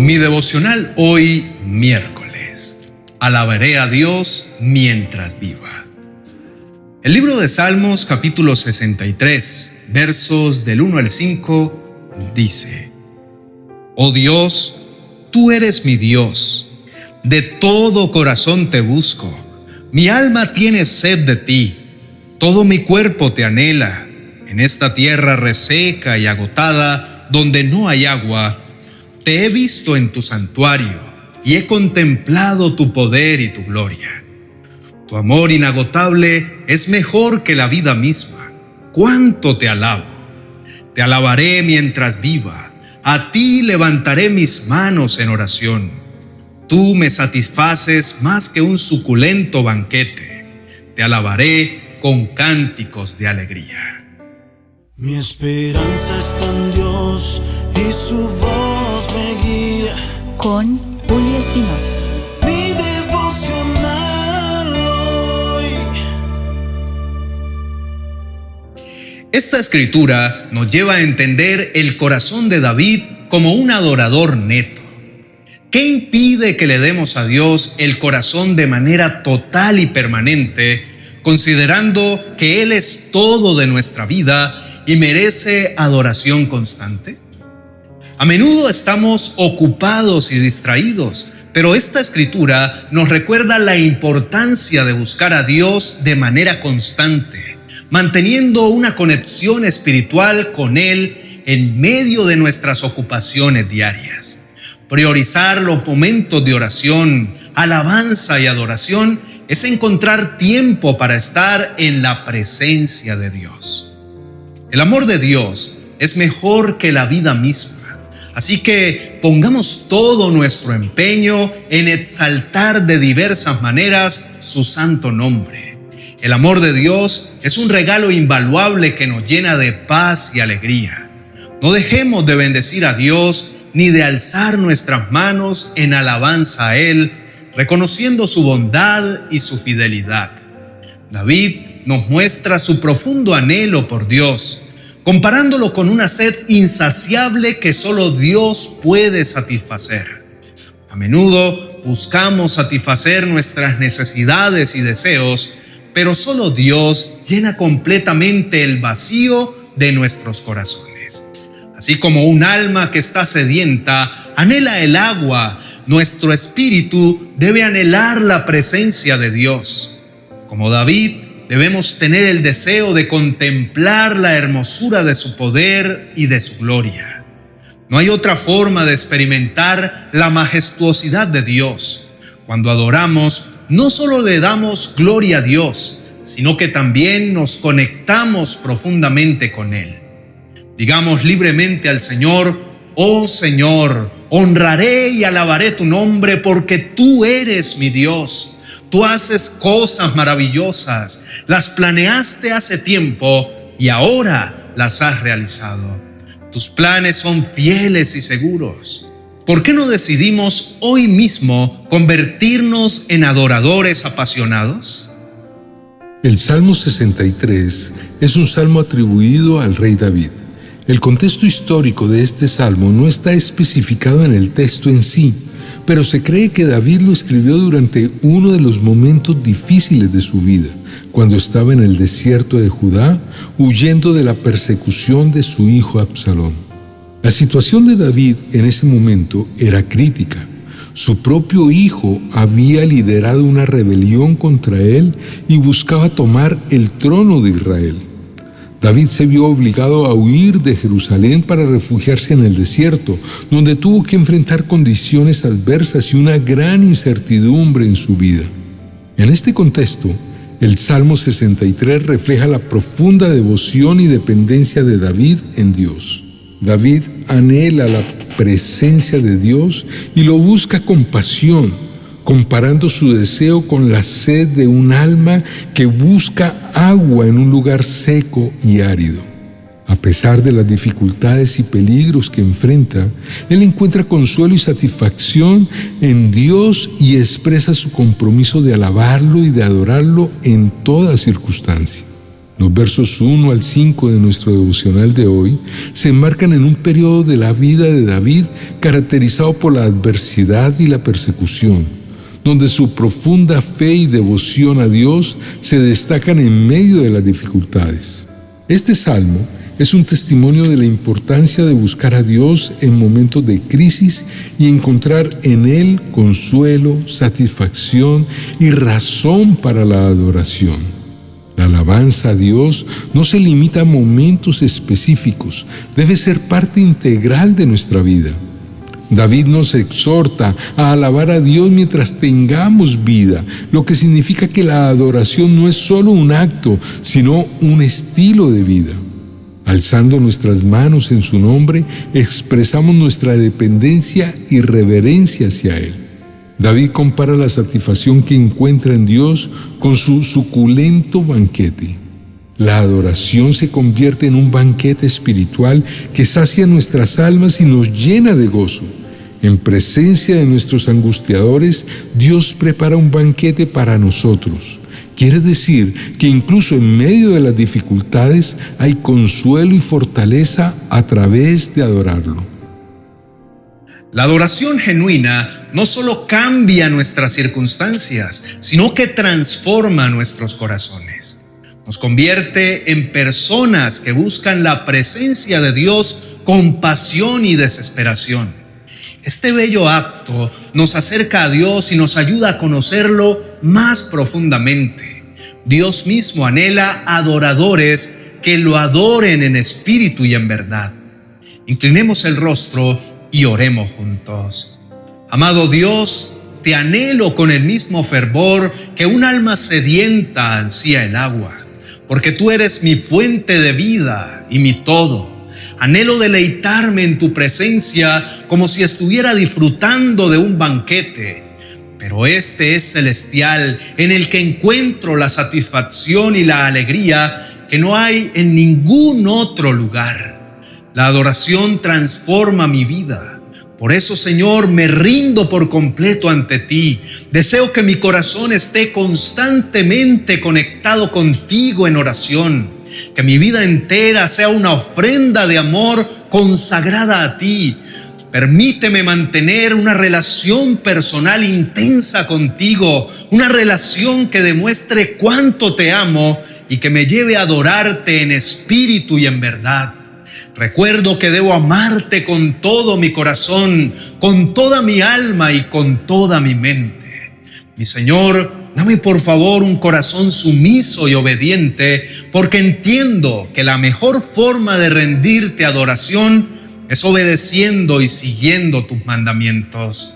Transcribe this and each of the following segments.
Mi devocional hoy miércoles. Alabaré a Dios mientras viva. El libro de Salmos capítulo 63, versos del 1 al 5, dice, Oh Dios, tú eres mi Dios, de todo corazón te busco, mi alma tiene sed de ti, todo mi cuerpo te anhela, en esta tierra reseca y agotada, donde no hay agua, te he visto en tu santuario y he contemplado tu poder y tu gloria. Tu amor inagotable es mejor que la vida misma. ¿Cuánto te alabo? Te alabaré mientras viva. A ti levantaré mis manos en oración. Tú me satisfaces más que un suculento banquete. Te alabaré con cánticos de alegría. Mi esperanza está en Dios y su voz me guía. Con Julio Espinosa. Mi devocional hoy. Esta escritura nos lleva a entender el corazón de David como un adorador neto. ¿Qué impide que le demos a Dios el corazón de manera total y permanente, considerando que Él es todo de nuestra vida y merece adoración constante? A menudo estamos ocupados y distraídos, pero esta escritura nos recuerda la importancia de buscar a Dios de manera constante, manteniendo una conexión espiritual con Él en medio de nuestras ocupaciones diarias. Priorizar los momentos de oración, alabanza y adoración es encontrar tiempo para estar en la presencia de Dios. El amor de Dios es mejor que la vida misma. Así que pongamos todo nuestro empeño en exaltar de diversas maneras su santo nombre. El amor de Dios es un regalo invaluable que nos llena de paz y alegría. No dejemos de bendecir a Dios ni de alzar nuestras manos en alabanza a Él, reconociendo su bondad y su fidelidad. David nos muestra su profundo anhelo por Dios, comparándolo con una sed insaciable que solo Dios puede satisfacer. A menudo buscamos satisfacer nuestras necesidades y deseos, pero solo Dios llena completamente el vacío de nuestros corazones. Así como un alma que está sedienta anhela el agua, nuestro espíritu debe anhelar la presencia de Dios. Como David, debemos tener el deseo de contemplar la hermosura de su poder y de su gloria. No hay otra forma de experimentar la majestuosidad de Dios. Cuando adoramos, no solo le damos gloria a Dios, sino que también nos conectamos profundamente con Él. Digamos libremente al Señor, oh Señor, honraré y alabaré tu nombre porque tú eres mi Dios Tú haces cosas maravillosas, las planeaste hace tiempo y ahora las has realizado. Tus planes son fieles y seguros. ¿Por qué no decidimos hoy mismo convertirnos en adoradores apasionados? El Salmo 63 es un salmo atribuido al rey David. El contexto histórico de este salmo no está especificado en el texto en sí, pero se cree que David lo escribió durante uno de los momentos difíciles de su vida, cuando estaba en el desierto de Judá, huyendo de la persecución de su hijo Absalón. La situación de David en ese momento era crítica. Su propio hijo había liderado una rebelión contra él y buscaba tomar el trono de Israel. David se vio obligado a huir de Jerusalén para refugiarse en el desierto, donde tuvo que enfrentar condiciones adversas y una gran incertidumbre en su vida. En este contexto, el Salmo 63 refleja la profunda devoción y dependencia de David en Dios. David anhela la presencia de Dios y lo busca con pasión comparando su deseo con la sed de un alma que busca agua en un lugar seco y árido. A pesar de las dificultades y peligros que enfrenta, él encuentra consuelo y satisfacción en Dios y expresa su compromiso de alabarlo y de adorarlo en toda circunstancia. Los versos 1 al 5 de nuestro devocional de hoy se enmarcan en un periodo de la vida de David caracterizado por la adversidad y la persecución, donde su profunda fe y devoción a Dios se destacan en medio de las dificultades. Este salmo es un testimonio de la importancia de buscar a Dios en momentos de crisis y encontrar en Él consuelo, satisfacción y razón para la adoración. La alabanza a Dios no se limita a momentos específicos, debe ser parte integral de nuestra vida. David nos exhorta a alabar a Dios mientras tengamos vida, lo que significa que la adoración no es solo un acto, sino un estilo de vida. Alzando nuestras manos en su nombre, expresamos nuestra dependencia y reverencia hacia Él. David compara la satisfacción que encuentra en Dios con su suculento banquete. La adoración se convierte en un banquete espiritual que sacia nuestras almas y nos llena de gozo. En presencia de nuestros angustiadores, Dios prepara un banquete para nosotros. Quiere decir que incluso en medio de las dificultades hay consuelo y fortaleza a través de adorarlo. La adoración genuina no solo cambia nuestras circunstancias, sino que transforma nuestros corazones. Nos convierte en personas que buscan la presencia de Dios con pasión y desesperación. Este bello acto nos acerca a Dios y nos ayuda a conocerlo más profundamente. Dios mismo anhela adoradores que lo adoren en espíritu y en verdad. Inclinemos el rostro y oremos juntos. Amado Dios, te anhelo con el mismo fervor que un alma sedienta ansía el agua, porque tú eres mi fuente de vida y mi todo. Anhelo deleitarme en tu presencia como si estuviera disfrutando de un banquete, pero este es celestial en el que encuentro la satisfacción y la alegría que no hay en ningún otro lugar. La adoración transforma mi vida. Por eso, Señor, me rindo por completo ante ti. Deseo que mi corazón esté constantemente conectado contigo en oración. Que mi vida entera sea una ofrenda de amor consagrada a ti. Permíteme mantener una relación personal intensa contigo, una relación que demuestre cuánto te amo y que me lleve a adorarte en espíritu y en verdad. Recuerdo que debo amarte con todo mi corazón, con toda mi alma y con toda mi mente. Mi Señor, dame por favor un corazón sumiso y obediente, porque entiendo que la mejor forma de rendirte adoración es obedeciendo y siguiendo tus mandamientos.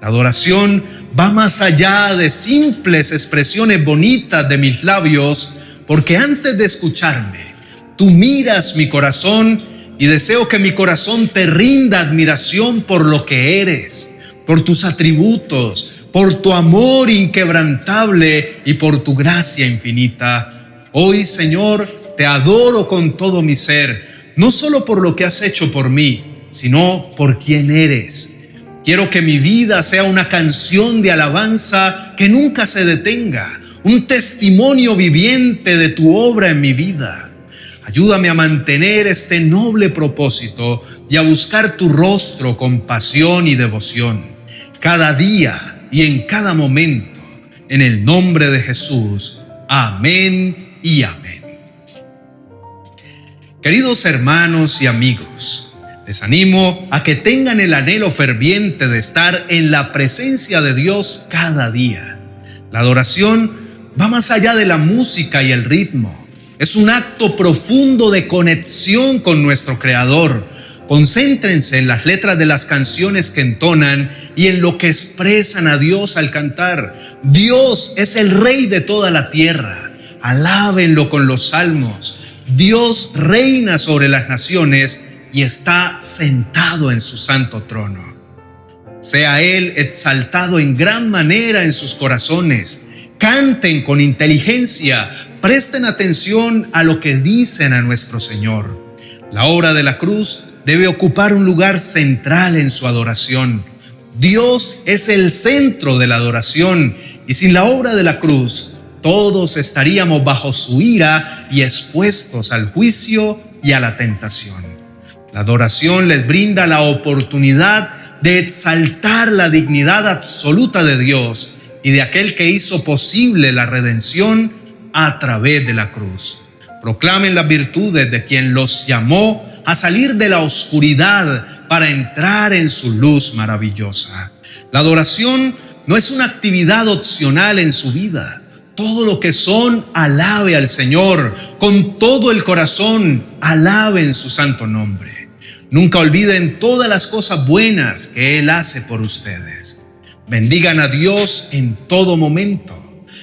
La adoración va más allá de simples expresiones bonitas de mis labios, porque antes de escucharme, tú miras mi corazón y deseo que mi corazón te rinda admiración por lo que eres, por tus atributos, por tu amor inquebrantable y por tu gracia infinita. Hoy, Señor, te adoro con todo mi ser, no solo por lo que has hecho por mí, sino por quien eres. Quiero que mi vida sea una canción de alabanza que nunca se detenga, un testimonio viviente de tu obra en mi vida. Ayúdame a mantener este noble propósito y a buscar tu rostro con pasión y devoción, cada día y en cada momento, en el nombre de Jesús. Amén y amén. Queridos hermanos y amigos, les animo a que tengan el anhelo ferviente de estar en la presencia de Dios cada día. La adoración va más allá de la música y el ritmo es un acto profundo de conexión con nuestro Creador. Concéntrense en las letras de las canciones que entonan y en lo que expresan a Dios al cantar. Dios es el Rey de toda la tierra. Alábenlo con los salmos. Dios reina sobre las naciones y está sentado en su santo trono. Sea Él exaltado en gran manera en sus corazones. Canten con inteligencia, presten atención a lo que dicen a nuestro Señor. La obra de la cruz debe ocupar un lugar central en su adoración. Dios es el centro de la adoración y sin la obra de la cruz todos estaríamos bajo su ira y expuestos al juicio y a la tentación. La adoración les brinda la oportunidad de exaltar la dignidad absoluta de Dios y de aquel que hizo posible la redención a través de la cruz. Proclamen las virtudes de quien los llamó a salir de la oscuridad para entrar en su luz maravillosa. La adoración no es una actividad opcional en su vida. Todo lo que son, alabe al Señor. Con todo el corazón, alaben su santo nombre. Nunca olviden todas las cosas buenas que Él hace por ustedes. Bendigan a Dios en todo momento.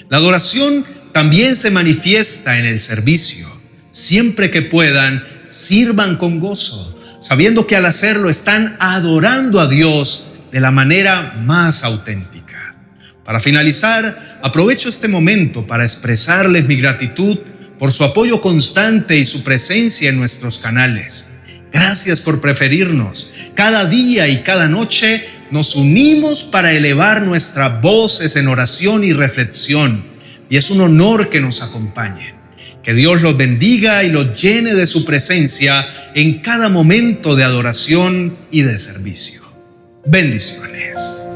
La adoración también se manifiesta en el servicio. Siempre que puedan, sirvan con gozo, sabiendo que al hacerlo están adorando a Dios de la manera más auténtica. Para finalizar, aprovecho este momento para expresarles mi gratitud por su apoyo constante y su presencia en nuestros canales. Gracias por preferirnos. Cada día y cada noche nos unimos para elevar nuestras voces en oración y reflexión. Y es un honor que nos acompañen. Que Dios los bendiga y los llene de su presencia en cada momento de adoración y de servicio. Bendiciones.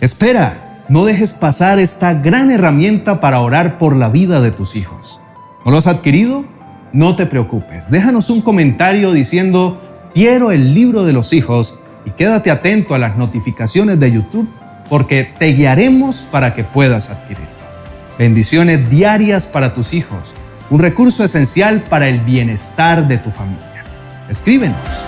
Espera, no dejes pasar esta gran herramienta para orar por la vida de tus hijos. ¿No lo has adquirido? No te preocupes. Déjanos un comentario diciendo, quiero el libro de los hijos y quédate atento a las notificaciones de YouTube porque te guiaremos para que puedas adquirirlo. Bendiciones diarias para tus hijos, un recurso esencial para el bienestar de tu familia. Escríbenos